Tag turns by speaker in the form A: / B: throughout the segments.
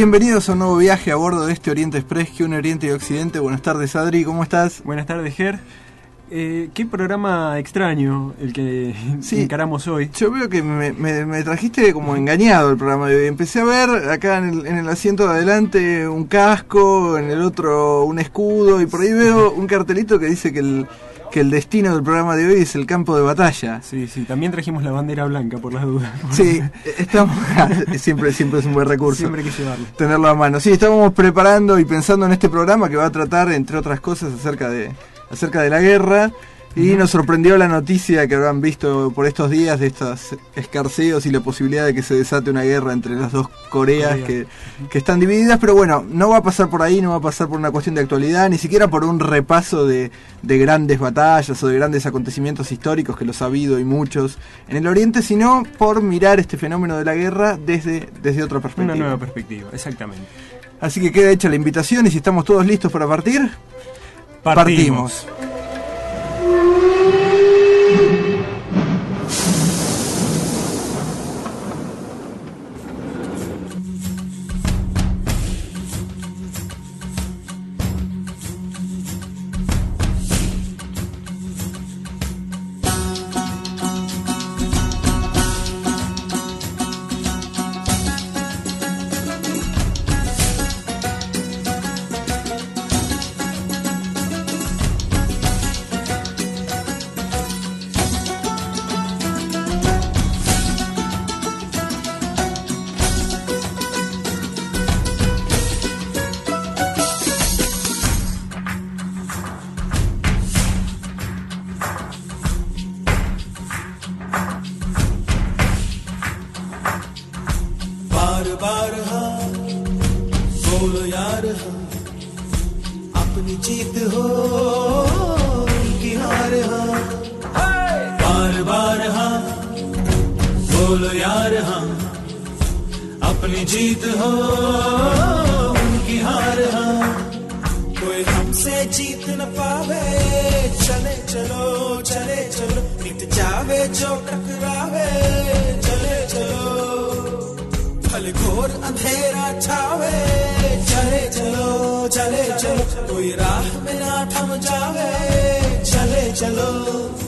A: Bienvenidos a un nuevo viaje a bordo de este Oriente Express que une Oriente y Occidente. Buenas tardes, Adri, ¿cómo estás?
B: Buenas tardes, Ger. Eh, qué programa extraño el que
A: Sí.
B: encaramos hoy.
A: Yo veo que me, me- me trajiste como engañado el programa de hoy. Empecé a ver acá en el, en el asiento de adelante un casco, en el otro un escudo, y por ahí veo un cartelito que dice que el, que el destino del programa de hoy es el campo de batalla.
B: Sí, sí, también trajimos la bandera blanca por las dudas.
A: Sí, estamos. siempre, siempre es un buen recurso.
B: Siempre hay que llevarlo.
A: tenerlo a mano. Sí, estábamos preparando y pensando en este programa que va a tratar, entre otras cosas, acerca de, acerca de la guerra. Y nos sorprendió la noticia que habrán visto por estos días de estos escarceos y la posibilidad de que se desate una guerra entre las dos Coreas
B: Corea.
A: que, que están divididas. Pero bueno, no va a pasar por ahí, no va a pasar por una cuestión de actualidad, ni siquiera por un repaso de, de grandes batallas o de grandes acontecimientos históricos, que los ha habido y muchos en el Oriente, sino por mirar este fenómeno de la guerra desde, desde otra perspectiva.
B: Una nueva perspectiva, exactamente.
A: Así que queda hecha la invitación y si estamos todos listos para partir, partimos.
C: बार चले कोई राह में ना थम जावे। चले चलो।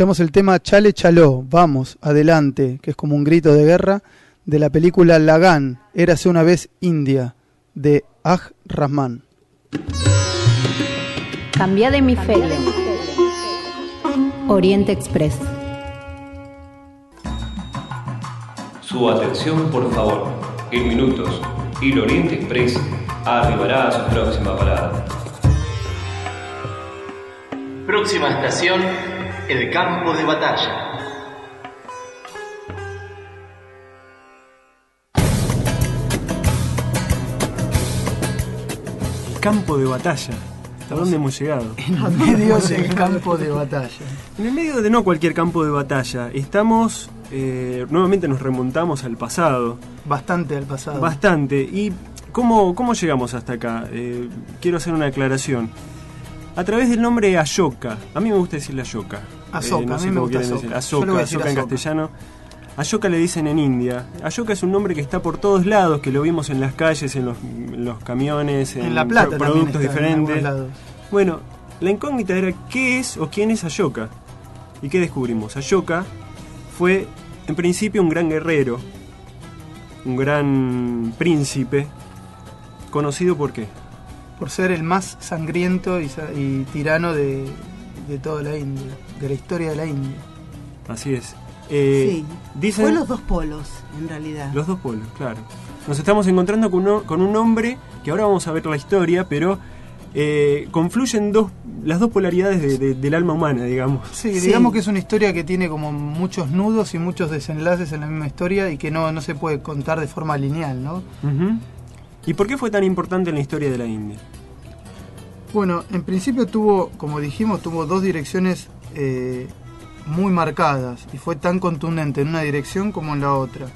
D: Escuchamos el tema Chale Chaló, vamos, adelante, que es como un grito de guerra, de la película Lagan, Érase una vez India, de Aj Rahman.
E: Cambia de hemisferio. Oriente Express.
F: Su atención, por favor. En minutos, el Oriente Express arribará a su próxima parada.
G: Próxima estación, el campo de batalla.
B: El campo de batalla. ¿Hasta dónde hemos llegado?
D: En medio del campo de batalla.
B: En el medio de no cualquier campo de batalla. Estamos, eh, nuevamente nos remontamos al pasado.
D: Bastante al pasado.
B: Bastante. ¿Y cómo, cómo llegamos hasta acá? Eh, quiero hacer una aclaración. A través del nombre Ashoka. A mí me gusta decirle Ashoka.
D: Ashoka,
B: Eh, no
D: a mí me gusta
B: en castellano. Ashoka le dicen en India. Ashoka es un nombre que está por todos lados, que lo vimos en las calles, en los, en los camiones, en,
D: En La Plata
B: pro- productos diferentes. Bueno, la incógnita era qué es o quién es Ashoka. ¿Y qué descubrimos? Ashoka fue en principio un gran guerrero, un gran príncipe, conocido por qué?
D: Por ser el más sangriento y, y tirano de, de toda la India, de la historia de la India.
B: Así es. Eh,
H: sí,
B: dicen
H: fue los dos polos, en realidad.
B: los dos polos, claro. Nos estamos encontrando con, uno- con un hombre que ahora vamos a ver la historia, pero eh, confluyen dos, las dos polaridades de- de- del alma humana, digamos.
D: Sí, digamos que es una historia que tiene como muchos nudos y muchos desenlaces en la misma historia y que no, no se puede contar de forma lineal, ¿no?
B: ¿Y por qué fue tan importante en la historia de la India?
D: Bueno, en principio tuvo, como dijimos, tuvo dos direcciones eh, muy marcadas y fue tan contundente en una dirección como en la otra.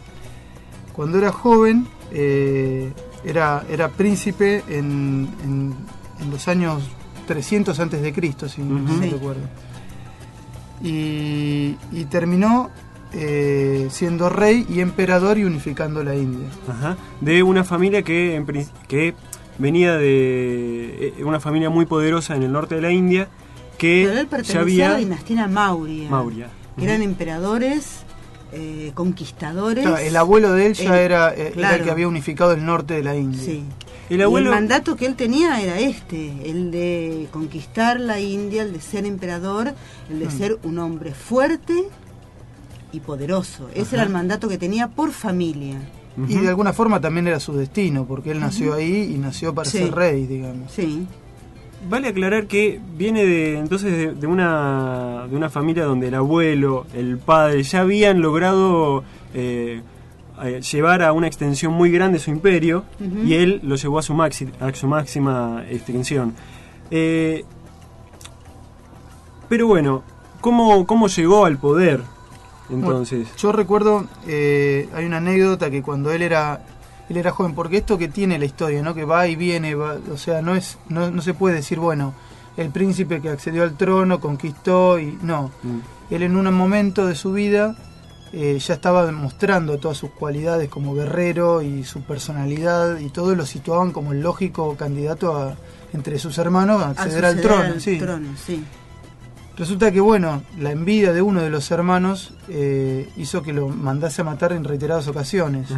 D: Cuando era joven, eh, era, era príncipe en, en- en los años 300 antes de Cristo, si no recuerdo. Y, y terminó eh, siendo rey y emperador y unificando la India.
B: Ajá. De una familia que, que venía de una familia muy poderosa en el norte de la India, que
H: Pero él
B: ya
H: pertenecía a la dinastía Mauria.
B: Mauria.
H: Que eran emperadores, eh, conquistadores.
D: Claro, el abuelo de él ya
H: El-
D: era, eh, era el que había unificado el norte de la India.
H: Sí.
B: El abuelo...
H: el mandato que él tenía era este, el de conquistar la India, el de ser emperador, el de
D: Mm.
H: ser un hombre fuerte y poderoso. Ese
D: Ajá.
H: era el mandato que tenía por familia.
D: Y de alguna forma también era su destino, porque él nació ahí y nació para
H: Sí.
D: ser rey, digamos.
H: Sí.
B: Vale aclarar que viene de entonces de, de una de una familia donde el abuelo, el padre ya habían logrado eh, eh, llevar a una extensión muy grande su imperio y él lo llevó a su, maxi- a su máxima extensión. Eh, pero bueno, ¿cómo, ¿cómo llegó al poder entonces?
D: Bueno, yo recuerdo, eh, hay una anécdota que cuando él era él era joven, porque esto que tiene la historia, ¿no? que va y viene, va- o sea, no, es, no, no se puede decir, bueno, el príncipe que accedió al trono conquistó y no.
B: Mm.
D: Él en un momento de su vida eh, ya estaba demostrando todas sus cualidades como guerrero y su personalidad y todo lo situaban como el lógico candidato a, entre sus hermanos a
H: A
D: acceder al trono.
H: al
D: sí.
H: trono, sí.
D: Resulta que, bueno, la envidia de uno de los hermanos eh, hizo que lo mandase a matar en reiteradas ocasiones.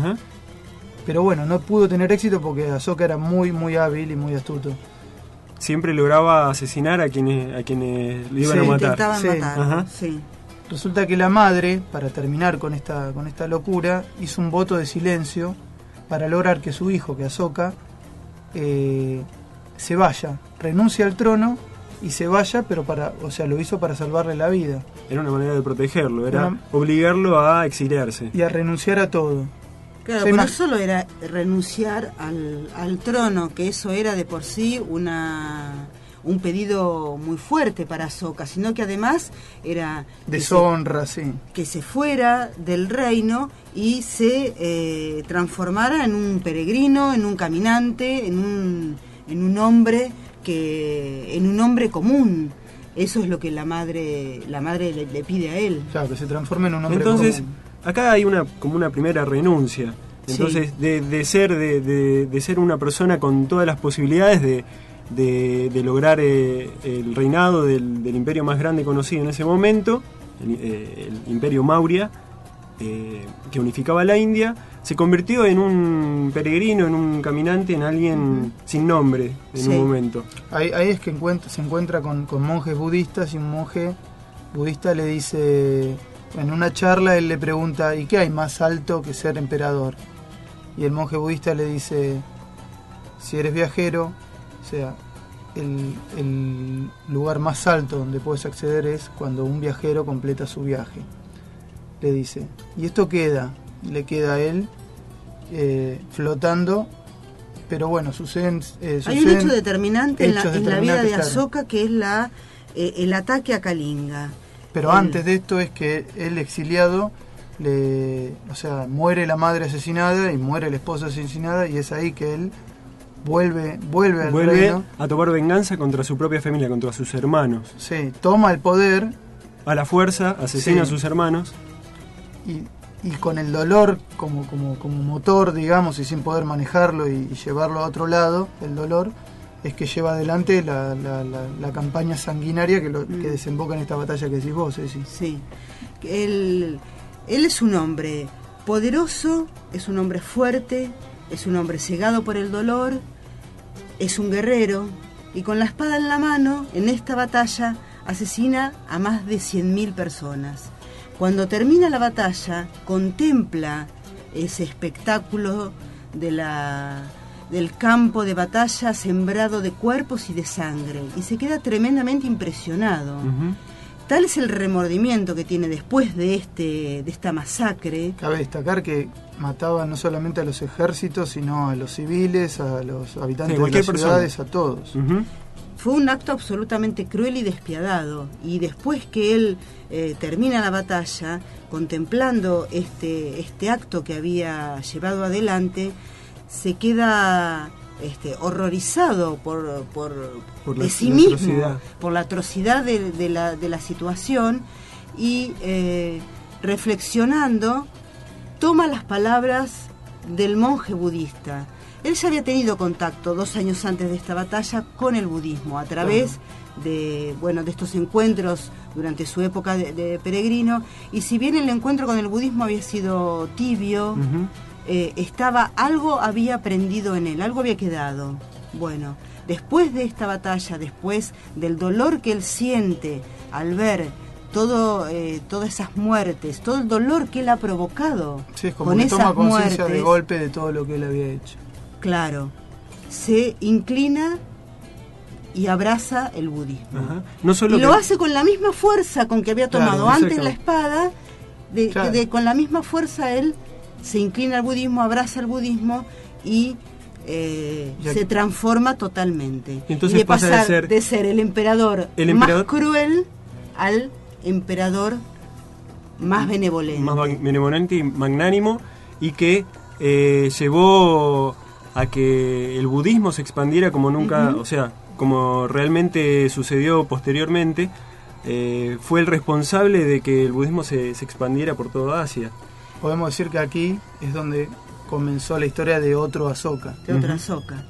D: Pero bueno, no pudo tener éxito porque Ahsoka era muy, muy hábil y muy astuto.
B: Siempre lograba asesinar a quienes a quienes le iban
D: Sí,
B: a matar.
H: Intentaban
D: Sí.
H: matarlo,
B: Ajá.
H: sí.
D: Resulta que la madre, para terminar con esta, con esta locura, hizo un voto de silencio para lograr que su hijo, que Ahsoka, eh, se vaya, renuncie al trono y se vaya, pero para, o sea, lo hizo para salvarle la vida
B: Era una manera de protegerlo, era
D: Una-
B: obligarlo a exiliarse.
D: y a renunciar a todo.
H: Claro, pero no solo era renunciar al, al trono, que eso era de por sí una un pedido muy fuerte para Soca, sino que además era que se,
D: Deshonra, sí.
H: que se fuera del reino y se eh, transformara en un peregrino, en un caminante, en un, en un hombre que en un hombre común. Eso es lo que la madre la madre le, le pide a él.
D: Claro, que se transforme en un hombre
B: Entonces,
D: común.
B: Acá hay una como una primera renuncia. Entonces, de, de ser de, de- de ser una persona con todas las posibilidades de, lograr eh, el reinado del, del imperio más grande conocido en ese momento, el, eh, el imperio Maurya, eh, que unificaba la India, se convirtió en un peregrino, en un caminante, en alguien sin nombre en
D: Sí.
B: un momento.
D: Ahí, ahí es que encuentra- se encuentra con, con monjes budistas y un monje budista le dice, en una charla él le pregunta, ¿y qué hay más alto que ser emperador? Y el monje budista le dice, si eres viajero, o sea, el, el lugar más alto donde puedes acceder es cuando un viajero completa su viaje. Le dice, y esto queda, le queda a él eh, flotando, pero bueno, suceden... eh,
H: Hay un hecho determinante en la, en la vida de
D: claro.
H: Ahsoka que es la eh, el ataque a Kalinga.
D: Pero
H: El-
D: antes de esto es que el exiliado, le, o sea, muere la madre asesinada y muere la esposa asesinada y es ahí que él vuelve, vuelve al
B: Vuelve
D: reino.
B: a tomar venganza contra su propia familia, contra sus hermanos.
D: Sí, toma el poder
B: A la fuerza, asesina
D: Sí.
B: a sus hermanos.
D: y, y con el dolor como, como, como motor, digamos, y sin poder manejarlo y, y llevarlo a otro lado, el dolor, es que lleva adelante la, la, la- la campaña sanguinaria que, lo, que desemboca en esta batalla que decís vos, Ceci.
H: Sí. Él, él es un hombre poderoso, es un hombre fuerte, es un hombre cegado por el dolor, es un guerrero y con la espada en la mano, en esta batalla, asesina a más de 100.000 personas. Cuando termina la batalla, contempla ese espectáculo de la, del campo de batalla sembrado de cuerpos y de sangre y se queda tremendamente impresionado. Tal es el remordimiento que tiene después de este de esta masacre.
D: Cabe destacar que mataba no solamente a los ejércitos, sino a los civiles, a los habitantes de las
B: persona.
D: ciudades, a todos.
H: Fue un acto absolutamente cruel y despiadado. Y después que él eh, termina la batalla, contemplando este, este acto que había llevado adelante, se queda este, horrorizado por, por,
B: Por la-
H: de sí mismo,
B: atrocidad.
H: por la atrocidad de, de la, de la situación y eh, reflexionando, toma las palabras del monje budista. Él ya había tenido contacto dos años antes de esta batalla con el budismo a través de bueno de estos encuentros durante su época de, de peregrino y si bien el encuentro con el budismo había sido tibio eh, estaba algo había aprendido en él algo había quedado bueno después de esta batalla después del dolor que él siente al ver todo eh, todas esas muertes todo el dolor que él ha provocado
D: Sí, es como
H: con
D: que
H: esas
D: toma conciencia
H: muertes
D: de golpe de todo lo que él había hecho.
H: Claro, se inclina y abraza el budismo.
B: Ajá. No solo
H: y lo hace con la misma fuerza con que había
B: Claro,
H: tomado antes la espada, de,
B: Claro.
H: de- con la misma fuerza él se inclina al budismo, abraza el budismo y eh,
B: Ya-
H: se transforma totalmente.
B: Y entonces
H: de
B: pasa de
H: pasar
B: ser-
H: el emperador,
B: El emperador-
H: más cruel al emperador más benevolente.
B: más benevolente y magnánimo y que eh, llevó a que el budismo se expandiera como nunca, o sea, como realmente sucedió posteriormente, eh, fue el responsable de que el budismo se, se expandiera por toda Asia.
D: Podemos decir que aquí es donde comenzó la historia de otro Ahsoka.
H: De otra Ahsoka.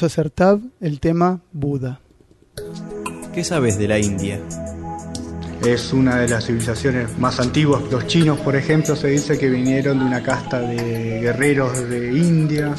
D: Escuchamos a el tema Buda.
I: ¿Qué sabes de la India?
J: Es una de las civilizaciones más antiguas. Los chinos, por ejemplo, se dice que vinieron de una casta de guerreros de India.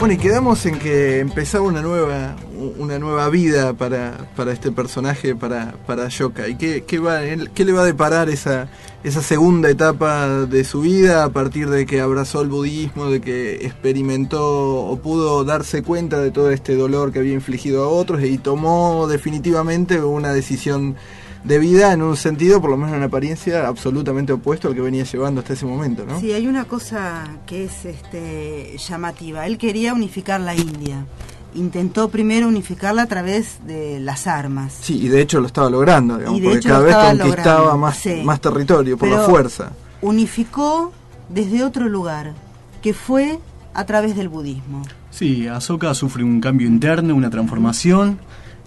A: Bueno, y quedamos en que empezaba una nueva una nueva vida para, para este personaje, para, para Ashoka. ¿Y qué, qué, va, qué le va a deparar esa, esa segunda etapa de su vida a partir de que abrazó el budismo, de que experimentó o pudo darse cuenta de todo este dolor que había infligido a otros y tomó definitivamente una decisión de vida en un sentido, por lo menos en apariencia, absolutamente opuesto al que venía llevando hasta ese momento, ¿no?
H: Sí, hay una cosa que es este, llamativa. Él quería unificar la India. Intentó primero unificarla a través de las armas.
A: Sí, y de hecho lo estaba logrando, digamos, porque cada
H: lo
A: vez conquistaba
H: logrando,
A: más,
H: sí.
A: más territorio por la fuerza.
H: Unificó desde otro lugar, que fue a través del budismo.
K: Sí, Ahsoka sufre un cambio interno, una transformación.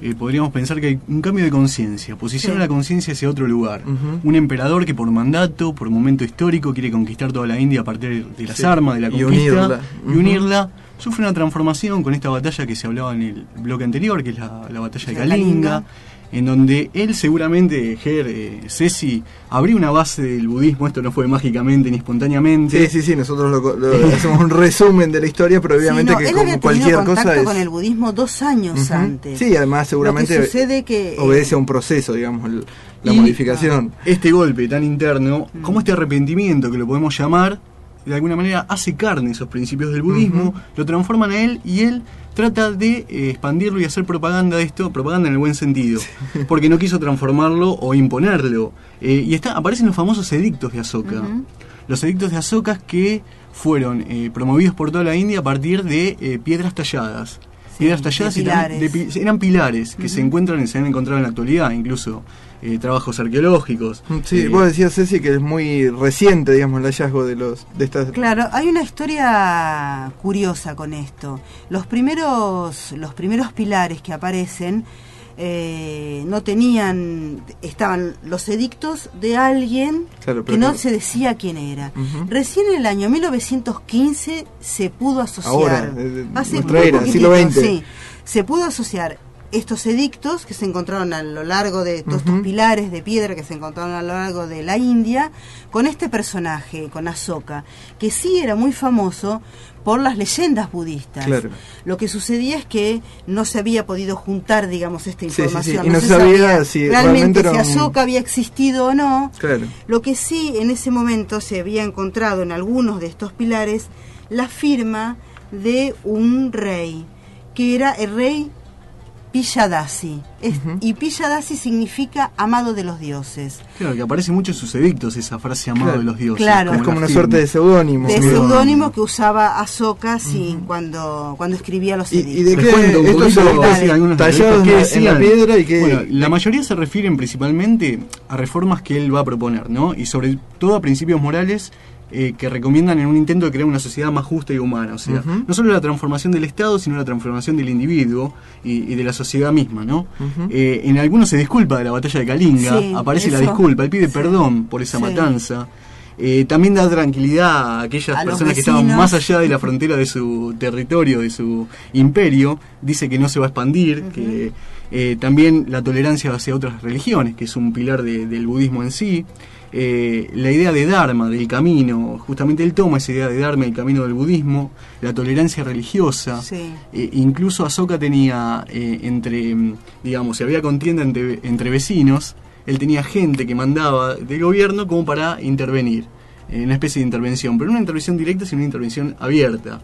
K: Eh, podríamos pensar que hay un cambio de conciencia, posiciona
H: Sí.
K: la conciencia hacia otro lugar. Un emperador que por mandato, por momento histórico, quiere conquistar toda la India a partir de las
A: Sí.
K: armas, de la
A: Y
K: conquista. Y unirla. Sufre una transformación con esta batalla que se hablaba en el bloque anterior, que es la, la batalla de
H: De
K: Kalinga,
H: Kalinga.
K: en donde él seguramente, Ger, eh, Ceci, abrió una base del budismo, esto no fue mágicamente ni espontáneamente.
A: Sí, sí, sí, nosotros lo, lo- hacemos un resumen de la historia, pero obviamente
H: Sí, no,
A: que
H: él
A: como
H: había
A: cualquier cosa es...
H: con el budismo dos años antes.
A: Sí, además seguramente
H: Lo que sucede que, eh,
A: obedece a un proceso, digamos, el- la
K: Y
A: modificación.
K: Este golpe tan interno,
H: Mm.
K: como este arrepentimiento que lo podemos llamar, de alguna manera hace carne esos principios del budismo, lo transforman a él y él trata de eh, expandirlo y hacer propaganda de esto, propaganda en el buen sentido, porque no quiso transformarlo o imponerlo. Eh, y está, aparecen los famosos edictos de Ahsoka.
H: Ujú.
K: Los edictos de Ahsoka que fueron eh, promovidos por toda la India a partir de eh, piedras talladas.
H: Sí,
K: piedras talladas
H: de
K: y también de
H: pilares.
K: pi- eran pilares que
H: Ujú.
K: se encuentran y se han encontrado en la actualidad, incluso eh, trabajos arqueológicos.
A: Sí,
K: Eh,
A: vos decías, Ceci, que es muy reciente, digamos, el hallazgo de los de estas...
H: Claro, hay una historia curiosa con esto. Los primeros, los primeros pilares que aparecen eh, no tenían, estaban los edictos de alguien
A: Claro,
H: que no se decía quién era. Recién en el año 1915 se pudo asociar.
A: Ahora, eh,
H: Hace
A: era, siglo XX.
H: Sí, se pudo asociar estos edictos que se encontraron a lo largo de todos estos pilares de piedra que se encontraron a lo largo de la India con este personaje, con Ahsoka, que sí era muy famoso por las leyendas budistas.
A: Claro.
H: Lo que sucedía es que no se había podido juntar, digamos, esta
A: Sí, sí, sí,
H: información.
A: y no se sabía si realmente
H: si
A: un-
H: Ahsoka había existido o no.
A: Claro.
H: Lo que sí en ese momento se había encontrado en algunos de estos pilares la firma de un rey, que era el rey Piyadasi. Es- Y Piyadasi significa amado de los dioses.
K: Claro, que aparece mucho en sus edictos esa frase amado
A: Claro.
K: de los dioses.
H: Claro.
A: Es como una
K: firma.
A: suerte de seudónimo.
H: De seudónimo que usaba Ahsoka sí, cuando, cuando escribía los
A: ¿Y,
H: edictos.
A: y de qué
K: cuento
A: estos tallados en la, piedra y que...
K: Bueno, la mayoría se refieren principalmente a reformas que él va a proponer, ¿no? Y sobre todo a principios morales eh, que recomiendan en un intento de crear una sociedad más justa y humana. O sea, no solo la transformación del Estado, sino la transformación del individuo y, y de la sociedad misma, ¿no? Eh, en algunos se disculpa de la batalla de Kalinga,
H: Sí,
K: aparece la disculpa, él pide
H: Sí.
K: perdón por esa
H: Sí.
K: matanza. Eh, también da tranquilidad a aquellas
H: A
K: personas que estaban más allá de la frontera de su territorio, de su imperio. Dice que no se va a expandir, que eh, también la tolerancia hacia otras religiones, que es un pilar de- del budismo en sí. Eh, la idea de Dharma, del camino, justamente él toma esa idea de Dharma, el camino del budismo, la tolerancia religiosa.
H: Sí.
K: Eh, incluso Ahsoka tenía eh, entre, digamos, si había contienda entre, entre vecinos, él tenía gente que mandaba del gobierno como para intervenir, en una especie de intervención, pero no una intervención directa, sino una intervención abierta.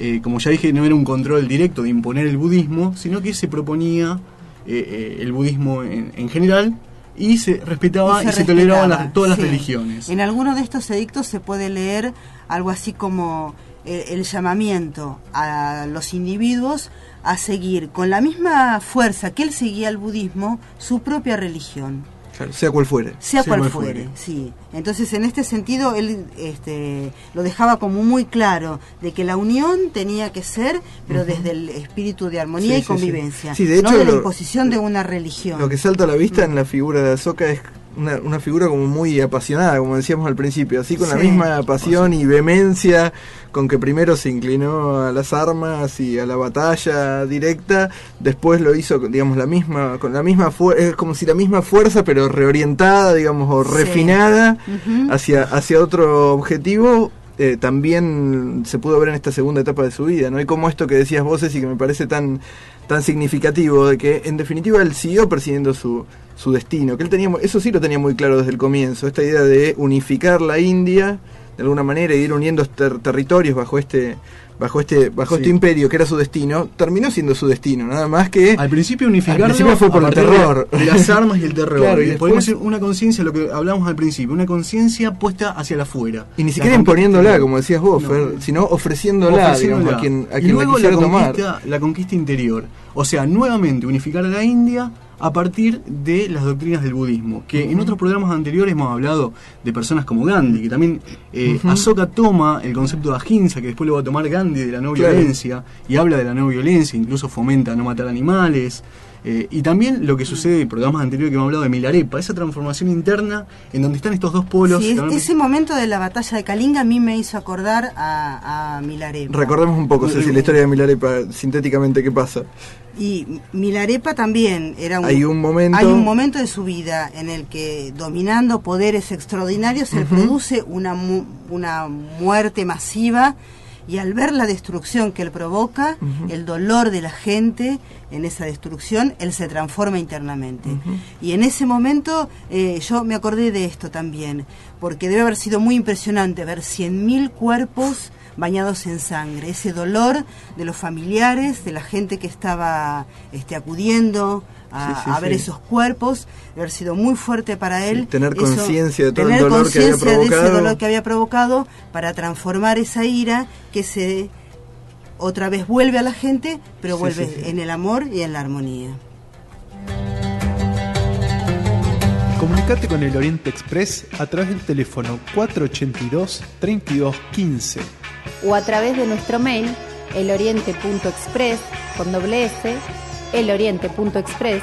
K: Eh, como ya dije, no era un control directo de imponer el budismo, sino que se proponía eh, eh, el budismo en, en general y se respetaba y se, toleraban las- todas las religiones.
H: En alguno de estos edictos se puede leer algo así como eh, el, llamamiento a los individuos a seguir con la misma fuerza que él seguía el budismo su propia religión.
A: Claro, sea cual fuere.
H: Sea,
K: Sea
H: cual
K: cual
H: fuere,
K: fuere.
H: sí. Entonces, en este sentido, él este, lo dejaba como muy claro de que la unión tenía que ser, pero desde el espíritu de armonía
A: Sí,
H: y
A: sí, sí.
H: convivencia,
A: Sí, de
H: no de la
A: lo-
H: imposición de una religión.
A: Lo que salta a la vista en la figura de Ahsoka es una, una figura como muy apasionada, como decíamos al principio, así con la misma pasión y vehemencia con que primero se inclinó a las armas y a la batalla directa, después lo hizo, con, digamos, la misma, con la misma fuerza, es como si la misma fuerza, pero reorientada, digamos, o
H: Sí.
A: refinada hacia, hacia otro objetivo. eh, también se pudo ver en esta segunda etapa de su vida, ¿no? Y como esto que decías vos, y que me parece tan, tan significativo, de que en definitiva él siguió persiguiendo su, su destino, que él tenía, eso sí lo tenía muy claro desde el comienzo, esta idea de unificar la India de alguna manera y ir uniendo ter- territorios bajo este bajo este bajo
K: Sí.
A: este imperio que era su destino, terminó siendo su destino, nada más que
K: Al principio unificarlo
A: Al principio fue por el terror.
K: De, las armas y el terror.
A: Claro, y
K: y
A: después-
K: podemos decir una conciencia, lo que hablamos al principio, una conciencia puesta hacia la afuera.
A: y ni siquiera imponiéndola, como decías vos,
K: No.
A: Fer, sino ofreciéndola,
K: Ofreciéndola.
A: digamos, a quien, a
K: y
A: quien la
K: luego la
A: tomar.
K: la conquista interior. O sea, nuevamente unificar a la India a partir de las doctrinas del budismo. Que en otros programas anteriores hemos hablado de personas como Gandhi, que también eh. Ahsoka toma el concepto de ahimsa, que después lo va a tomar Gandhi de la no
A: Claro.
K: violencia, y habla de la no violencia, incluso fomenta no matar animales. Eh, y también lo que sucede en programas anteriores que hemos hablado de Milarepa, esa transformación interna en donde están estos dos polos.
H: Sí, es- ese momento de la batalla de Kalinga a mí me hizo acordar a, a Milarepa.
A: Recordemos un poco, Ceci, la historia de Milarepa, sintéticamente, ¿qué pasa?
H: Y Milarepa también era un,
A: Hay un momento-
H: hay un momento de su vida en el que dominando poderes extraordinarios se produce una mu- una muerte masiva y al ver la destrucción que él provoca, el dolor de la gente en esa destrucción, él se transforma internamente. Y en ese momento eh, yo me acordé de esto también, porque debe haber sido muy impresionante ver 100.000 cuerpos bañados en sangre, ese dolor de los familiares, de la gente que estaba este, acudiendo a,
A: Sí, sí,
H: a ver
A: sí.
H: esos cuerpos, haber sido muy fuerte para él.
A: tener conciencia de todo el
H: tener
A: dolor que había
H: conciencia de ese
A: provocado.
H: dolor que había provocado para transformar esa ira que se otra vez vuelve a la gente, pero
A: Sí,
H: vuelve
A: sí, sí.
H: en el amor y en la armonía.
L: Comunicate con el Oriente Express a través del teléfono 482-3215.
E: o a través de nuestro mail eloriente.express con doble s eloriente.express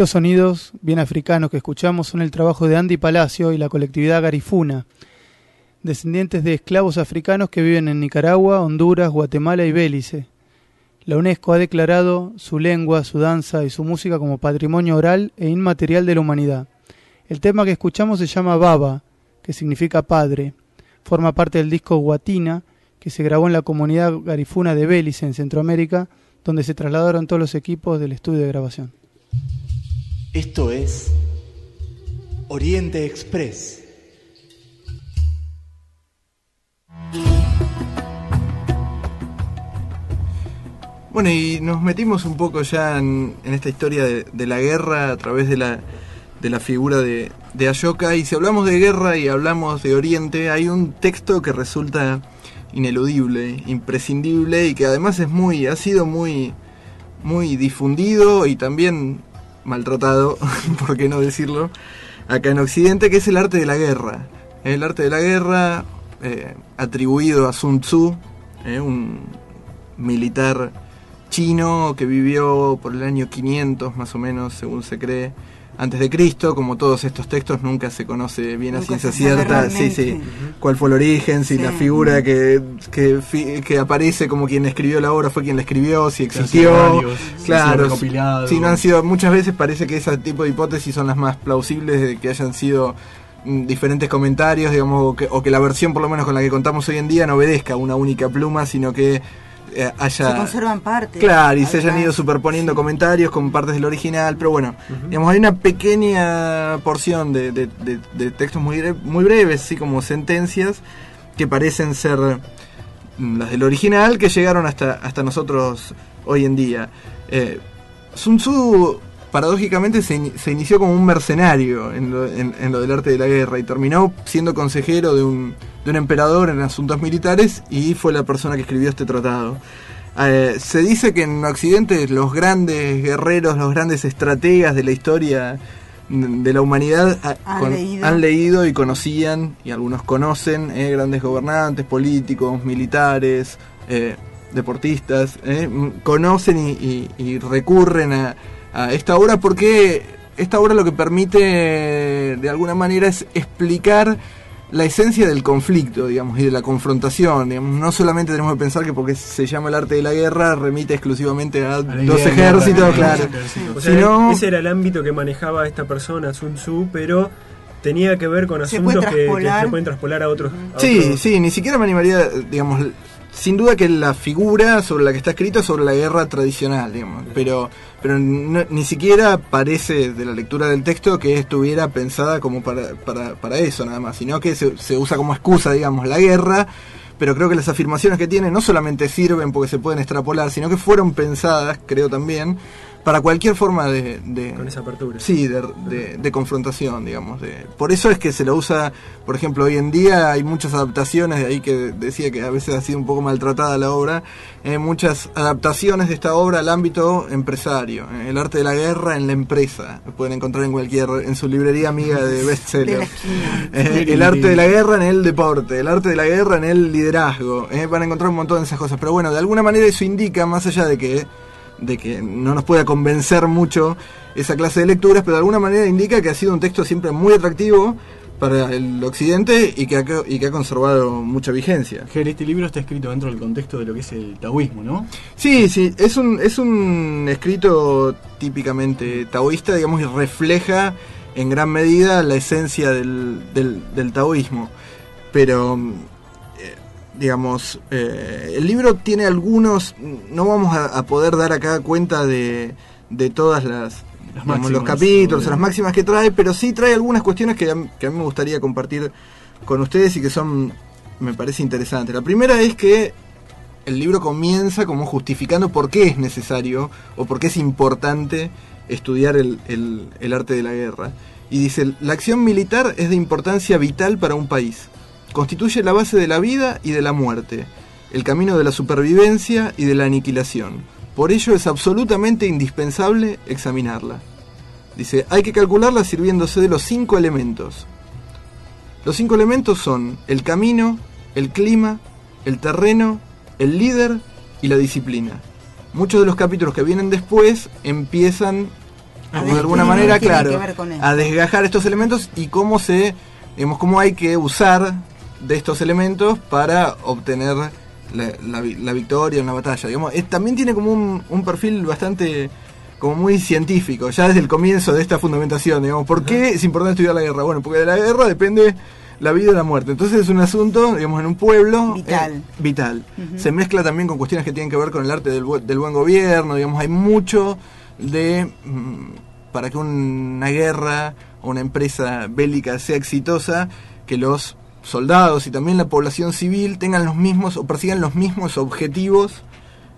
D: Estos sonidos bien africanos que escuchamos son el trabajo de Andy Palacio y la colectividad Garifuna, descendientes de esclavos africanos que viven en Nicaragua, Honduras, Guatemala y Belice. La UNESCO ha declarado su lengua, su danza y su música como patrimonio oral e inmaterial de la humanidad. El tema que escuchamos se llama Baba, que significa padre. Forma parte del disco Guatina, que se grabó en la comunidad garifuna de Belice, en Centroamérica, donde se trasladaron todos los equipos del estudio de grabación.
M: Esto es Oriente Express.
A: Bueno, y nos metimos un poco ya en, esta historia de, la guerra a través de la, de la figura de, de. Y si hablamos de guerra y hablamos de Oriente, hay un texto que resulta ineludible, imprescindible y que además es muy, ha sido muy, muy difundido y también maltratado, por qué no decirlo, acá en Occidente, que es el arte de la guerra. El arte de la guerra eh, atribuido a Sun Tzu, eh, un militar chino que vivió por el año 500 más o menos, según se cree, antes de Cristo. Como todos estos textos, nunca se conoce bien a ciencia cierta, sí, sí, cuál fue el origen, si la figura que, que, fi- que aparece como quien escribió la obra fue quien la escribió, si existió.
K: varios, si
A: claro,
K: recopilados.
A: si no han sido, muchas veces parece que ese tipo de hipótesis son las más plausibles de que hayan sido mm, diferentes comentarios, digamos, o que, o que la versión por lo menos con la que contamos hoy en día no obedezca a una única pluma, sino que haya...
H: Se conservan partes.
A: Claro, y se hayan ido superponiendo comentarios con partes del original, pero bueno, digamos, hay una pequeña porción de, de- de- de textos muy, bre- muy breves, así como sentencias, que parecen ser mm, las del original, que llegaron hasta, hasta nosotros hoy en día. Eh, Sun Tzu, paradójicamente, se, in- se inició como un mercenario en lo, en- en lo del arte de la guerra y terminó siendo consejero de un, de un emperador en asuntos militares y fue la persona que escribió este tratado. Eh, se dice que en Occidente los grandes guerreros, los grandes estrategas de la historia de la humanidad ah,
H: Han leído.
A: han leído y conocían, y algunos conocen, eh, grandes gobernantes, políticos, militares, eh, deportistas, mm, conocen y, y- y recurren a, a esta obra porque esta obra lo que permite de alguna manera es explicar la esencia del conflicto, digamos, y de la confrontación. Digamos. No solamente tenemos que pensar que porque se llama el arte de la guerra remite exclusivamente a,
B: la
A: dos ejércitos,
B: guerra,
A: claro.
B: O sea,
A: Sino-
B: ese era el ámbito que manejaba esta persona, Sun Tzu, pero tenía que ver con asuntos que, se pueden traspolar a otros. a
A: Sí,
B: otros-
A: sí, ni siquiera me animaría, digamos, sin duda que la figura sobre la que está escrito es sobre la guerra tradicional, digamos, pero, pero ni siquiera parece de la lectura del texto que estuviera pensada como para, para, para eso nada más, sino que se, se usa como excusa, digamos, la guerra, pero creo que las afirmaciones que tiene no solamente sirven porque se pueden extrapolar, sino que fueron pensadas, creo también, para cualquier forma de... de
B: Con esa apertura.
A: Sí, de, de- de confrontación, digamos. De, por eso es que se lo usa, por ejemplo, hoy en día hay muchas adaptaciones, de ahí que decía que a veces ha sido un poco maltratada la obra, eh, muchas adaptaciones de esta obra al ámbito empresario, eh, el arte de la guerra en la empresa. Lo pueden encontrar en cualquier, en su librería amiga de bestsellers. Eh, el arte de la guerra en el deporte, el arte de la guerra en el liderazgo. eh, van a encontrar un montón de esas cosas. Pero bueno, de alguna manera eso indica, más allá de que, de que no nos pueda convencer mucho esa clase de lecturas, pero de alguna manera indica que ha sido un texto siempre muy atractivo para el occidente y que ha, y que ha conservado mucha vigencia.
K: Ger, este libro está escrito dentro del contexto de lo que es el taoísmo, ¿no?
A: Sí, sí, es un, es un escrito típicamente taoísta, digamos, y refleja en gran medida la esencia del, del, del taoísmo. Pero, digamos, eh, el libro tiene algunos, no vamos a, a poder dar acá cuenta de, de todas las, digamos, los capítulos, las máximas que trae, pero sí trae algunas cuestiones que a, que a mí me gustaría compartir con ustedes y que son, me parece interesantes. La primera es que el libro comienza como justificando por qué es necesario o por qué es importante estudiar el, el- el arte de la guerra. Y dice, la acción militar es de importancia vital para un país. Constituye la base de la vida y de la muerte, el camino de la supervivencia y de la aniquilación. Por ello es absolutamente indispensable examinarla. Dice, hay que calcularla sirviéndose de los cinco elementos. Los cinco elementos son el camino, el clima, el terreno, el líder y la disciplina. Muchos de los capítulos que vienen después empiezan
H: A
A: de alguna manera, claro, a desgajar estos elementos y cómo se, digamos, cómo hay que usar de estos elementos para obtener la, la vi- la victoria en la batalla. Digamos, es- también tiene como un, un perfil bastante como muy científico, ya desde el comienzo de esta fundamentación, digamos, ¿por qué es importante estudiar la guerra? Bueno, porque de la guerra depende la vida y la muerte. Entonces es un asunto, digamos, en un pueblo
H: Vital.
A: eh, vital.
H: Ujú.
A: Se mezcla también con cuestiones que tienen que ver con el arte del, bu- del buen gobierno, digamos, hay mucho de mm, para que una guerra o una empresa bélica sea exitosa, que los soldados y también la población civil tengan los mismos o persigan los mismos objetivos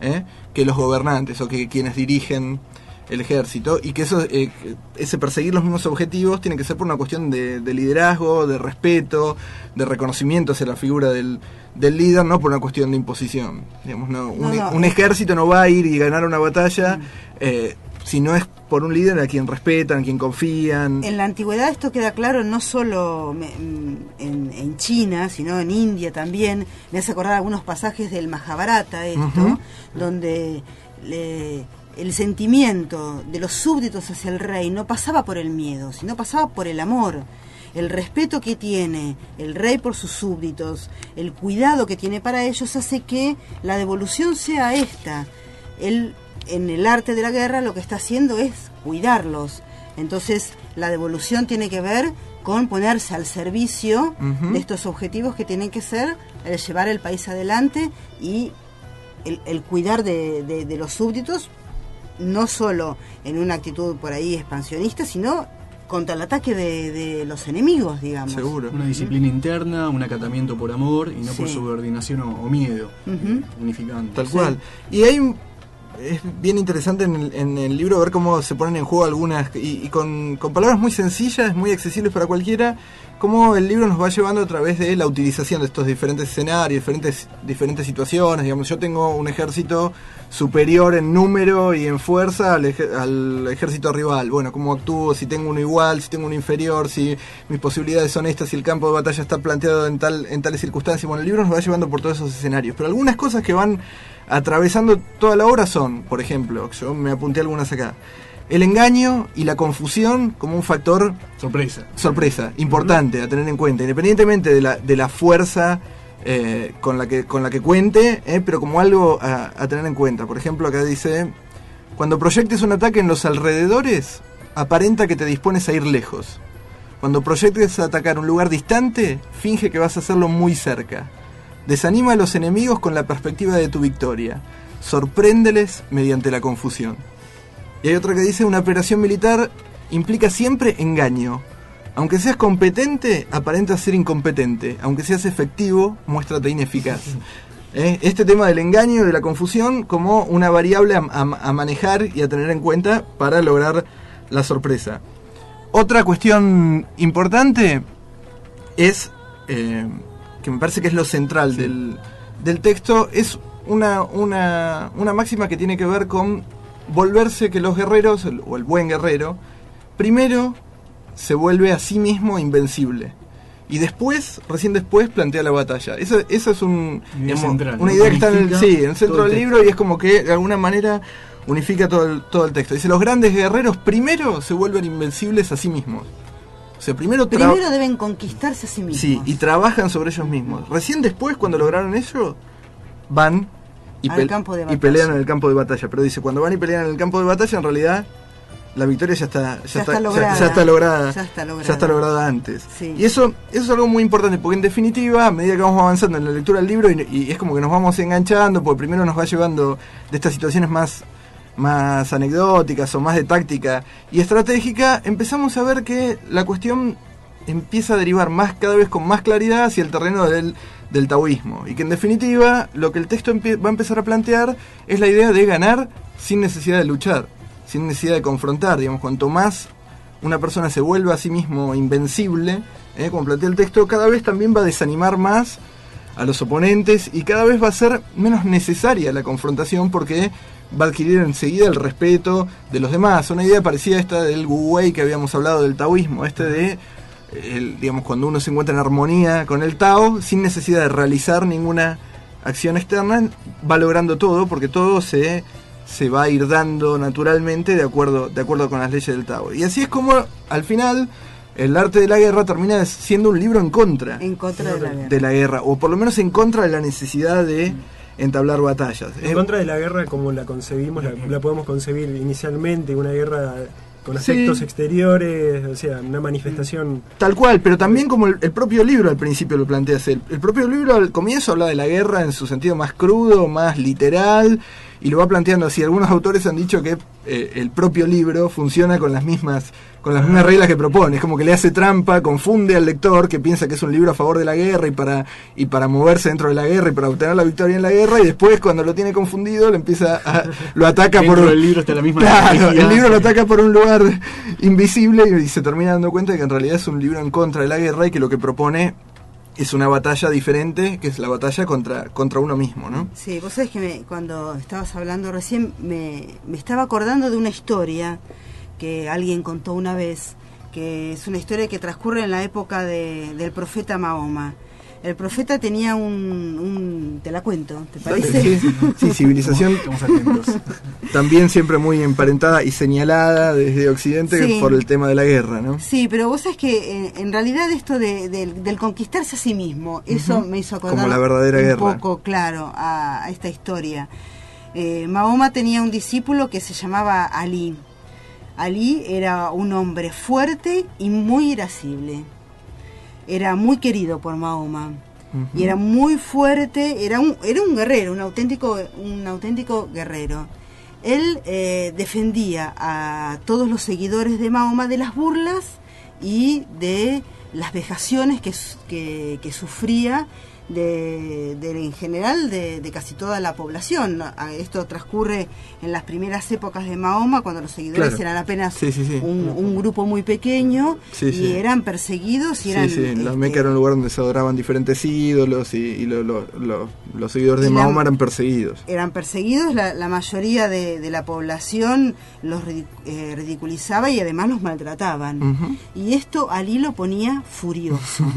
A: ¿eh? que los gobernantes o que quienes dirigen el ejército y que eso eh, ese perseguir los mismos objetivos tiene que ser por una cuestión de, de liderazgo, de respeto, de reconocimiento hacia la figura del, del líder, no por una cuestión de imposición. Digamos, no, un,
H: No, no,
A: un ejército no va a ir y ganar una batalla eh, si no es por un líder a quien respetan, a quien confían.
H: En la antigüedad esto queda claro no solo mm, en, en China, sino en India también. Me hace acordar algunos pasajes del Mahabharata esto, donde le- el sentimiento de los súbditos hacia el rey no pasaba por el miedo, sino pasaba por el amor. El respeto que tiene el rey por sus súbditos, el cuidado que tiene para ellos hace que la devolución sea esta. Él en el arte de la guerra lo que está haciendo es cuidarlos. Entonces la devolución tiene que ver con ponerse al servicio de estos objetivos que tienen que ser el llevar el país adelante y el, el cuidar de, de- de los súbditos, no solo en una actitud por ahí expansionista, sino contra el ataque de, de los enemigos, digamos.
K: Una disciplina interna, un acatamiento por amor y no por subordinación o, o miedo. Unificante.
A: Tal cual. Y hay un- es bien interesante en el, en el libro ver cómo se ponen en juego algunas, y, y con, con palabras muy sencillas, muy accesibles para cualquiera, cómo el libro nos va llevando a través de la utilización de estos diferentes escenarios, diferentes, diferentes situaciones. Digamos, yo tengo un ejército superior en número y en fuerza al, eje- al ejército rival. Bueno, cómo actúo, si tengo uno igual, si tengo uno inferior, si mis posibilidades son estas, si el campo de batalla está planteado en, tal, en tales circunstancias. Bueno, el libro nos va llevando por todos esos escenarios. Pero algunas cosas que van atravesando toda la obra son, por ejemplo, yo me apunté algunas acá. El engaño y la confusión como un factor
K: sorpresa,
A: sorpresa importante a tener en cuenta, independientemente de la, de la fuerza eh, con, la que, con la que cuente, eh, pero como algo a, a tener en cuenta. Por ejemplo, acá dice, cuando proyectes un ataque en los alrededores, aparenta que te dispones a ir lejos. Cuando proyectes atacar un lugar distante, finge que vas a hacerlo muy cerca. Desanima a los enemigos con la perspectiva de tu victoria. Sorpréndeles mediante la confusión. Y hay otra que dice, una operación militar implica siempre engaño. Aunque seas competente, aparenta ser incompetente. Aunque seas efectivo, muéstrate ineficaz. ¿Eh? Este tema del engaño y de la confusión como una variable a, a- a manejar y a tener en cuenta para lograr la sorpresa. Otra cuestión importante es, eh, que me parece que es lo central del, del texto, es una, una, una máxima que tiene que ver con volverse que los guerreros, el- o el buen guerrero, primero se vuelve a sí mismo invencible. Y después, recién después, plantea la batalla. Eso, eso es un,
K: Idea
A: digamos,
K: central,
A: una idea que está en el, sí, en el centro
K: el
A: del libro y es como que de alguna manera unifica todo el, todo el texto. Dice, los grandes guerreros primero se vuelven invencibles a sí mismos. O O sea, primero,
H: deben conquistarse a sí mismos.
A: sí, y trabajan sobre ellos mismos. Recién después, cuando lograron eso, van y, pelean en el campo de batalla. Pero dice, cuando van y pelean en el campo de batalla, en realidad la victoria ya está, ya
H: Ya está lograda.
A: ya está lograda.
H: Ya está lograda.
A: ya está lograda antes.
H: Sí.
A: Y eso, eso es algo muy importante, porque en definitiva, a medida que vamos avanzando en la lectura del libro, y, y es como que nos vamos enganchando, porque primero nos va llevando de estas situaciones más, más anecdóticas o más de táctica y estratégica, empezamos a ver que la cuestión empieza a derivar más cada vez con más claridad hacia el terreno del, del taoísmo. Y que en definitiva lo que el texto va a empezar a plantear es la idea de ganar sin necesidad de luchar, sin necesidad de confrontar. Digamos, cuanto más una persona se vuelve a sí mismo invencible, ¿eh? como plantea el texto, cada vez también va a desanimar más a los oponentes y cada vez va a ser menos necesaria la confrontación porque va a adquirir enseguida el respeto de los demás. Una idea parecida a esta del Wu Wei que habíamos hablado del taoísmo, este de el, digamos cuando uno se encuentra en armonía con el Tao sin necesidad de realizar ninguna acción externa, va logrando todo porque todo se se va a ir dando naturalmente de acuerdo de acuerdo con las leyes del Tao. Y así es como al final el arte de la guerra termina siendo un libro en contra
H: En contra de la guerra.
A: de la guerra, o por lo menos en contra de la necesidad de entablar batallas.
B: En
A: Eh,
B: contra de la guerra como la concebimos, la, la podemos concebir inicialmente, una guerra con
A: Sí.
B: aspectos exteriores, o sea, una manifestación...
A: Tal cual, pero también como el, el propio libro al principio lo plantea. El, el propio libro al comienzo habla de la guerra en su sentido más crudo, más literal, y lo va planteando así. Algunos autores han dicho que eh, el propio libro funciona con las mismas con las mismas reglas que propone. Es como que le hace trampa, confunde al lector que piensa que es un libro a favor de la guerra y para, y para moverse dentro de la guerra y para obtener la victoria en la guerra, y después cuando lo tiene confundido le empieza a, lo ataca por
K: del libro está la misma
A: Claro, el libro lo ataca por un lugar invisible y se termina dando cuenta de que en realidad es un libro en contra de la guerra y que lo que propone es una batalla diferente, que es la batalla contra, contra uno mismo, ¿no?
H: Sí, vos sabés que me- cuando estabas hablando recién me, me estaba acordando de una historia que alguien contó una vez, que es una historia que transcurre en la época de- del profeta Mahoma. El profeta tenía un, un- Te la cuento, ¿te parece?
A: Sí, sí, civilización también siempre muy emparentada y señalada desde Occidente
H: Sí.
A: por el tema de la guerra, ¿no?
H: Sí, pero vos sabés que eh, en realidad esto de- del- del conquistarse a sí mismo, eso me hizo acordar
A: Como la verdadera
H: un
A: guerra.
H: poco, claro, a, a esta historia. Eh, Mahoma tenía un discípulo que se llamaba Ali. Ali era un hombre fuerte y muy irascible. Era muy querido por Mahoma. Y era muy fuerte, era un, era un guerrero, un auténtico, un auténtico guerrero. Él eh, defendía a todos los seguidores de Mahoma de las burlas y de las vejaciones que, que sufría de, de- en general de, de casi toda la población. A- Esto transcurre en las primeras épocas de Mahoma, cuando los seguidores
A: Claro.
H: eran apenas
A: Sí, sí, sí.
H: Un, un grupo muy pequeño y eran perseguidos y
A: Sí,
H: eran
A: la
H: este,
A: Meca era un lugar donde se adoraban diferentes ídolos y, y lo- lo- lo- los seguidores de
H: la-
A: Mahoma eran perseguidos.
H: eran perseguidos, la, la mayoría de, de la población los eh, ridiculizaba y además los maltrataban. Y esto Ali lo ponía furioso.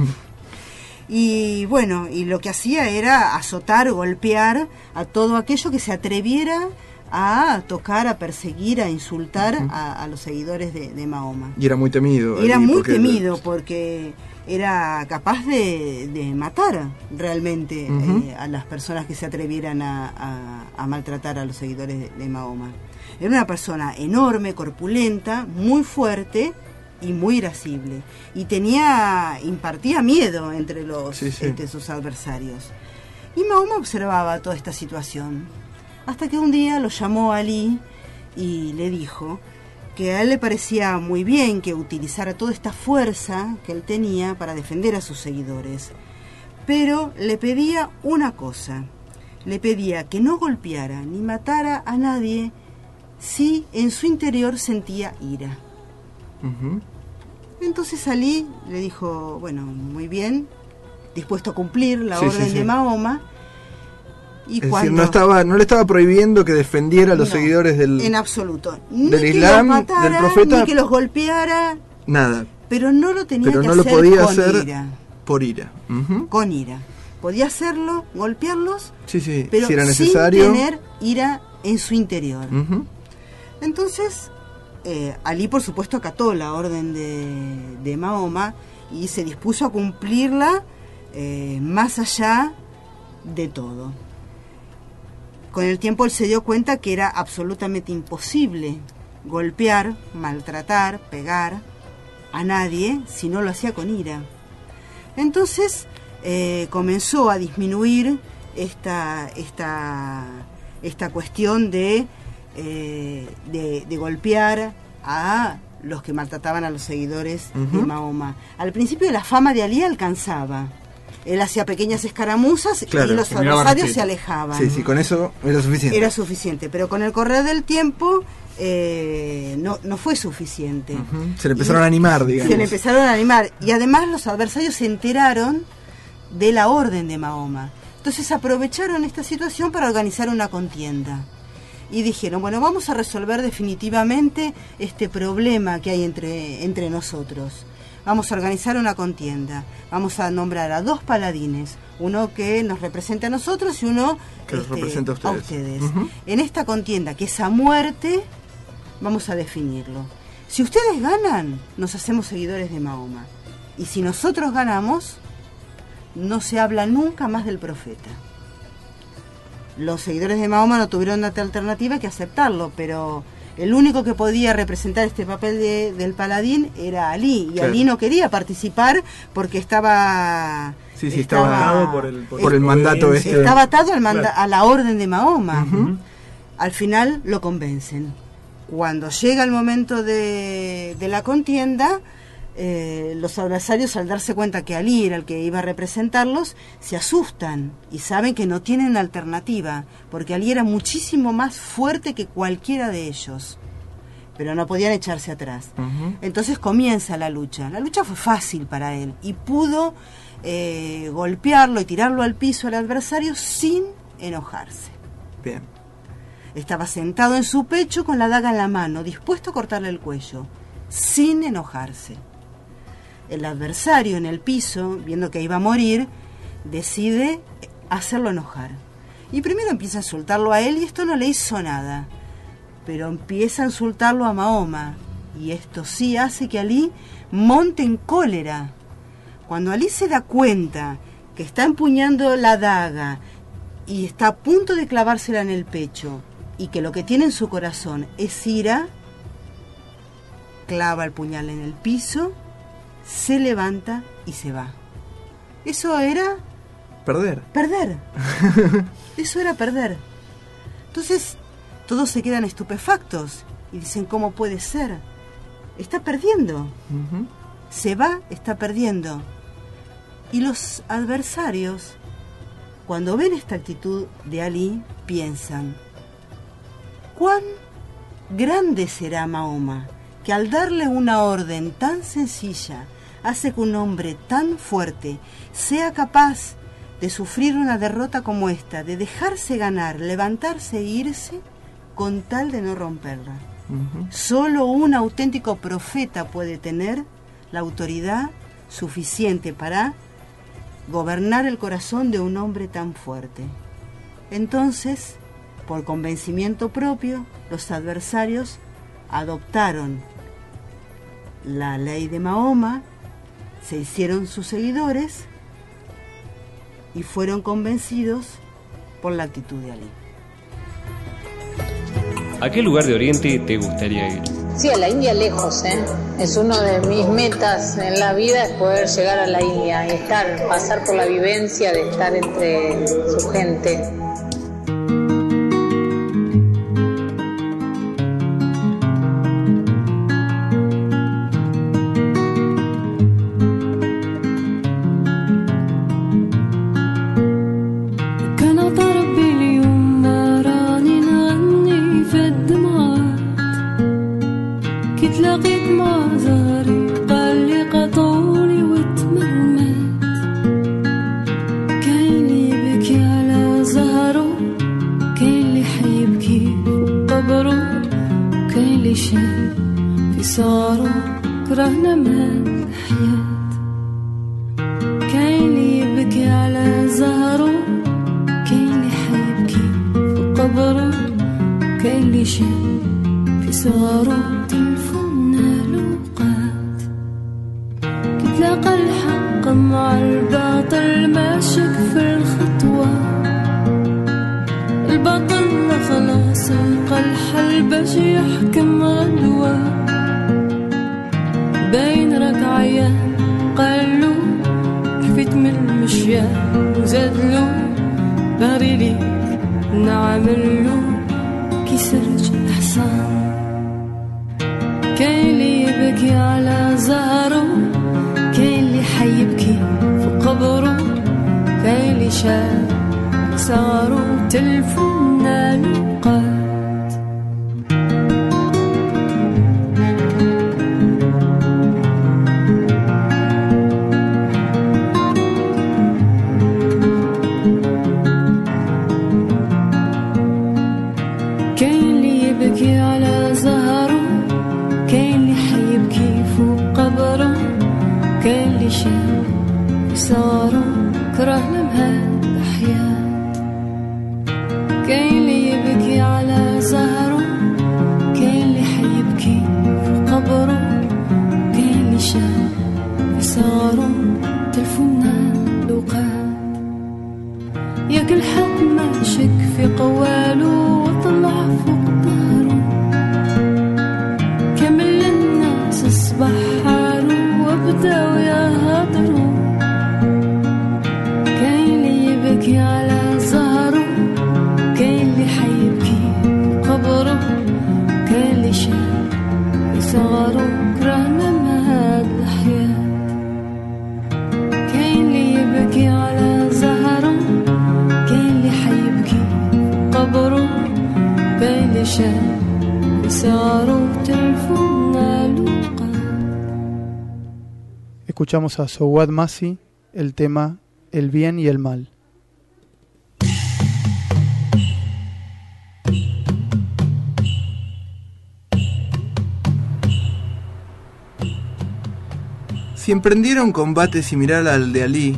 H: y bueno, y lo que hacía era azotar, golpear a todo aquello que se atreviera a tocar, a perseguir, a insultar a, a los seguidores de, de Mahoma.
A: Y era muy temido.
H: Era muy
A: porque-
H: temido porque era capaz de, de matar realmente eh, a las personas que se atrevieran a, a- a maltratar a los seguidores de, de Mahoma. Era una persona enorme, corpulenta, muy fuerte y muy irascible. Y tenía, impartía miedo entre los
A: Sí, sí.
H: entre sus adversarios. Y Mahoma observaba toda esta situación. Hasta que un día lo llamó Ali y le dijo que a él le parecía muy bien que utilizara toda esta fuerza que él tenía para defender a sus seguidores. Pero le pedía una cosa. Le pedía que no golpeara ni matara a nadie si en su interior sentía ira. Entonces Ali le dijo, bueno, muy bien, dispuesto a cumplir la
A: Sí,
H: orden
A: sí.
H: de Mahoma. Y
A: Es
H: cuando
A: decir, no, estaba, no le estaba prohibiendo que defendiera a los
H: No,
A: seguidores del...
H: en absoluto, ni
A: del
H: que
A: Islam,
H: los
A: del
H: matara,
A: profeta.
H: ni que los golpeara,
A: Nada,
H: pero no lo tenía
A: pero
H: que
A: no lo
H: hacer
A: podía
H: con
A: hacer
H: ira,
A: por ira.
H: Con ira. Podía hacerlo, golpearlos,
A: Sí, sí,
H: pero
A: si era
H: sin
A: necesario.
H: tener ira en su interior. Entonces, eh, Ali, por supuesto, acató la orden de, de Mahoma y se dispuso a cumplirla eh, más allá de todo. Con el tiempo él se dio cuenta que era absolutamente imposible golpear, maltratar, pegar a nadie si no lo hacía con ira. Entonces eh, comenzó a disminuir esta, esta, esta cuestión de, eh, de, de golpear a los que maltrataban a los seguidores de. Mahoma. Al principio la fama de Ali alcanzaba. Él hacía pequeñas escaramuzas
A: Claro,
H: y los adversarios se alejaban.
A: Sí, sí, con eso era suficiente.
H: Era suficiente, pero con el correr del tiempo eh, no, no fue suficiente.
A: Se le empezaron a animar, digamos.
H: Se le empezaron a animar. Y además los adversarios se enteraron de la orden de Mahoma. Entonces aprovecharon esta situación para organizar una contienda. Y dijeron, bueno, vamos a resolver definitivamente este problema que hay entre, entre nosotros. Vamos a organizar una contienda. Vamos a nombrar a dos paladines. Uno que nos represente a nosotros y uno
A: Que
H: este,
A: represente a ustedes.
H: En esta contienda, que es a muerte, vamos a definirlo. Si ustedes ganan, nos hacemos seguidores de Mahoma. Y si nosotros ganamos, no se habla nunca más del profeta. Los seguidores de Mahoma no tuvieron otra alternativa que aceptarlo, pero el único que podía representar este papel de- del paladín era Ali. Y
A: Claro.
H: Ali no quería participar porque estaba...
A: Sí, sí, estaba atado por el- por el mandato
H: eh,
A: este.
H: Estaba atado al manda-
A: Claro.
H: a la orden de Mahoma. Al final lo convencen. Cuando llega el momento de, de la contienda, eh, los adversarios al darse cuenta que Ali era el que iba a representarlos, se asustan y saben que no tienen alternativa, porque Ali era muchísimo más fuerte que cualquiera de ellos. Pero no podían echarse atrás. Entonces comienza la lucha. La lucha fue fácil para él y pudo eh, golpearlo y tirarlo al piso al adversario sin enojarse.
A: Bien.
H: Estaba sentado en su pecho con la daga en la mano, dispuesto a cortarle el cuello, sin enojarse. El adversario en el piso, viendo que iba a morir, decide hacerlo enojar. Y primero empieza a insultarlo a él y esto no le hizo nada. Pero empieza a insultarlo a Mahoma. Y esto sí hace que Ali monte en cólera. Cuando Ali se da cuenta que está empuñando la daga y está a punto de clavársela en el pecho y que lo que tiene en su corazón es ira, clava el puñal en el piso, se levanta y se va. Eso era
A: Perder.
H: perder. Eso era perder. Entonces, todos se quedan estupefactos y dicen, ¿cómo puede ser? Está perdiendo. Se va, está perdiendo. Y los adversarios, cuando ven esta actitud de Ali, piensan, ¿cuán grande será Mahoma que al darle una orden tan sencilla hace que un hombre tan fuerte sea capaz de sufrir una derrota como esta, de dejarse ganar, levantarse e irse con tal de no romperla? Solo un auténtico profeta puede tener la autoridad suficiente para gobernar el corazón de un hombre tan fuerte. Entonces, por convencimiento propio, los adversarios adoptaron la ley de Mahoma, se hicieron sus seguidores y fueron convencidos por la actitud de Ali.
F: ¿A qué lugar de Oriente te gustaría ir?
N: Sí, a la India lejos, ¿eh? Es una de mis metas en la vida es poder llegar a la India y estar, pasar por la vivencia de estar entre su gente.
O: الحياة كاين اللي يبكي على زهره كاين اللي حيبكي في كتلاقى الحق مع الباطل الخطوة. الباطل خلاص لقى الحل باش يحكم غدوة عيان قالو حفيت من المشيان وزادلو بغري ليك نعملو كي سرج الحصان كاين اللي يبكي على زهره. كاين اللي حيبكي في قبره. كاين اللي شاف صاروا تلفنا صاروا كرهنا بهاد الحياة كاين اللي يبكي على زهره كاين اللي حيبكي في قبره كاين اللي شاف صاروا تلفونا لوقات ياك الحق ماشك في قوالو وطلع فوق
D: A Sowad Masi el tema El bien y el mal.
A: Si emprendiera un combate similar al de Ali,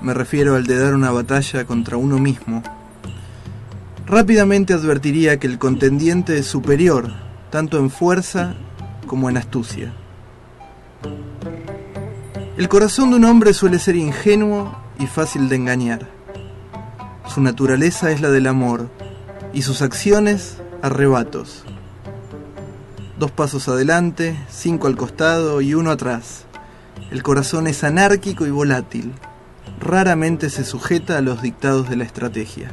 A: me refiero al de dar una batalla contra uno mismo, rápidamente advertiría que el contendiente es superior, tanto en fuerza como en astucia. El corazón de un hombre suele ser ingenuo y fácil de engañar. Su naturaleza es la del amor y sus acciones arrebatos. Dos pasos adelante, cinco al costado y uno atrás. El corazón es anárquico y volátil. Raramente se sujeta a los dictados de la estrategia.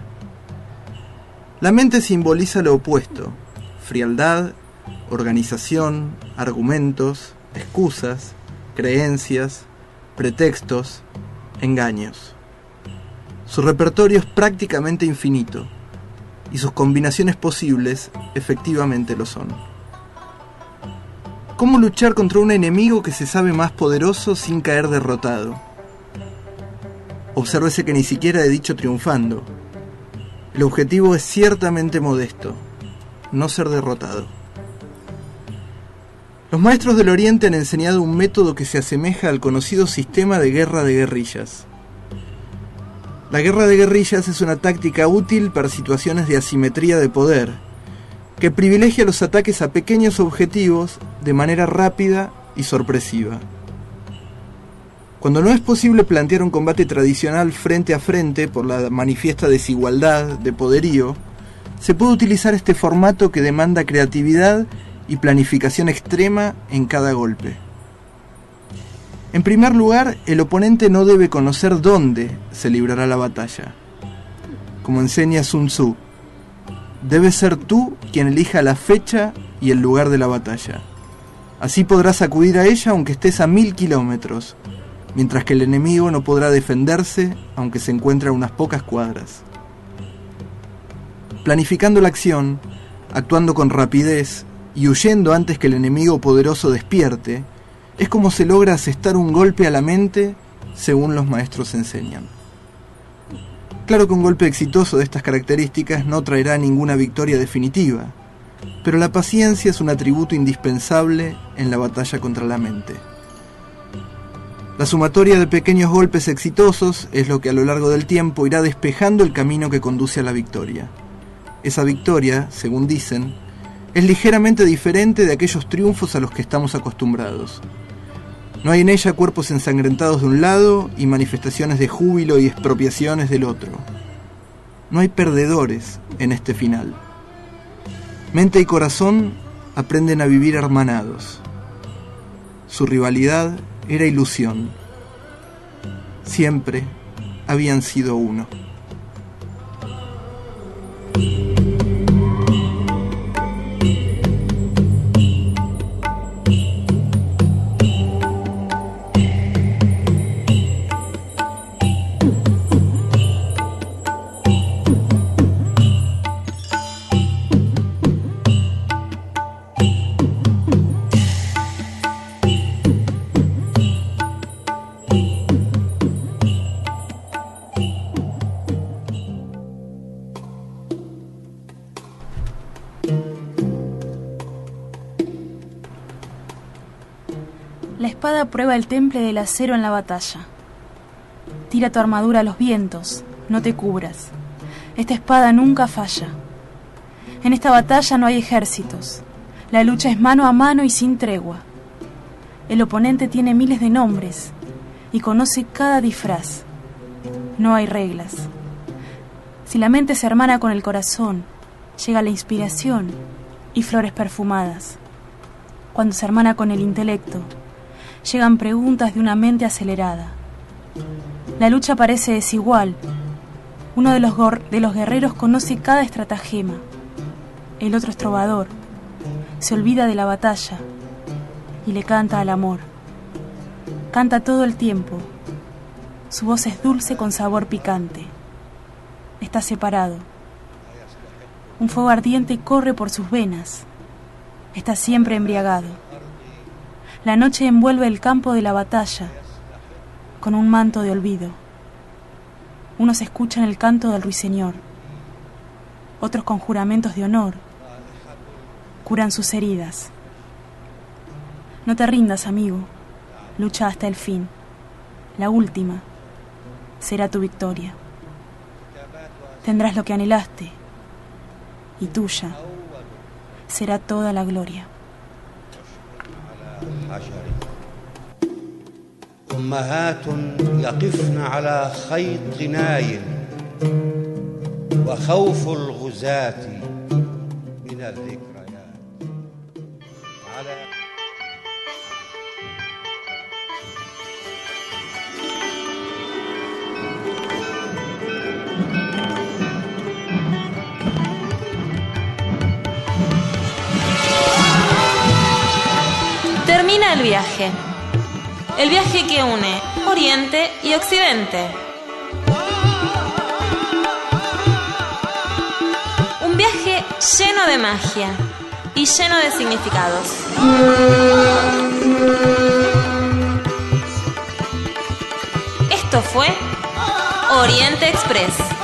A: La mente simboliza lo opuesto. Frialdad, organización, argumentos, excusas, creencias, pretextos, engaños. Su repertorio es prácticamente infinito y sus combinaciones posibles efectivamente lo son. ¿Cómo luchar contra un enemigo que se sabe más poderoso sin caer derrotado? Obsérvese que ni siquiera he dicho triunfando. El objetivo es ciertamente modesto, no ser derrotado. Los maestros del Oriente han enseñado un método que se asemeja al conocido sistema de guerra de guerrillas. La guerra de guerrillas es una táctica útil para situaciones de asimetría de poder, que privilegia los ataques a pequeños objetivos de manera rápida y sorpresiva. Cuando no es posible plantear un combate tradicional frente a frente por la manifiesta desigualdad de poderío, se puede utilizar este formato que demanda creatividad y planificación extrema en cada golpe. En primer lugar, el oponente no debe conocer dónde se librará la batalla. Como enseña Sun Tzu, debe ser tú quien elija la fecha y el lugar de la batalla. Así podrás acudir a ella aunque estés a mil kilómetros, mientras que el enemigo no podrá defenderse aunque se encuentre a unas pocas cuadras. Planificando la acción, actuando con rapidez y huyendo antes que el enemigo poderoso despierte, es como se logra asestar un golpe a la mente según los maestros enseñan. Claro que un golpe exitoso de estas características no traerá ninguna victoria definitiva, pero la paciencia es un atributo indispensable en la batalla contra la mente. La sumatoria de pequeños golpes exitosos es lo que a lo largo del tiempo irá despejando el camino que conduce a la victoria. Esa victoria, según dicen, es ligeramente diferente de aquellos triunfos a los que estamos acostumbrados. No hay en ella cuerpos ensangrentados de un lado y manifestaciones de júbilo y expropiaciones del otro. No hay perdedores en este final. Mente y corazón aprenden a vivir hermanados. Su rivalidad era ilusión. Siempre habían sido uno.
P: Del acero en la batalla. Tira tu armadura a los vientos, no te cubras. Esta espada nunca falla. En esta batalla no hay ejércitos. La lucha es mano a mano y sin tregua. El oponente tiene miles de nombres y conoce cada disfraz. No hay reglas. Si la mente se hermana con el corazón, llega la inspiración y flores perfumadas. Cuando se hermana con el intelecto, llegan preguntas de una mente acelerada. La lucha parece desigual. Uno de los, de los guerreros conoce cada estratagema. El otro es trovador. Se olvida de la batalla y le canta al amor. Canta todo el tiempo. Su voz es dulce con sabor picante. Está separado. Un fuego ardiente corre por sus venas. Está siempre embriagado. La noche envuelve el campo de la batalla con un manto de olvido. Unos escuchan el canto del ruiseñor, otros con juramentos de honor curan sus heridas. No te rindas, amigo, lucha hasta el fin. La última será tu victoria. Tendrás lo que anhelaste y tuya será toda la gloria.
Q: أمهات يقفن على خيط غناي وخوف الغزاة من الذكريات
R: El viaje. El viaje que une Oriente y Occidente. Un viaje lleno de magia y lleno de significados. Esto fue Oriente Express.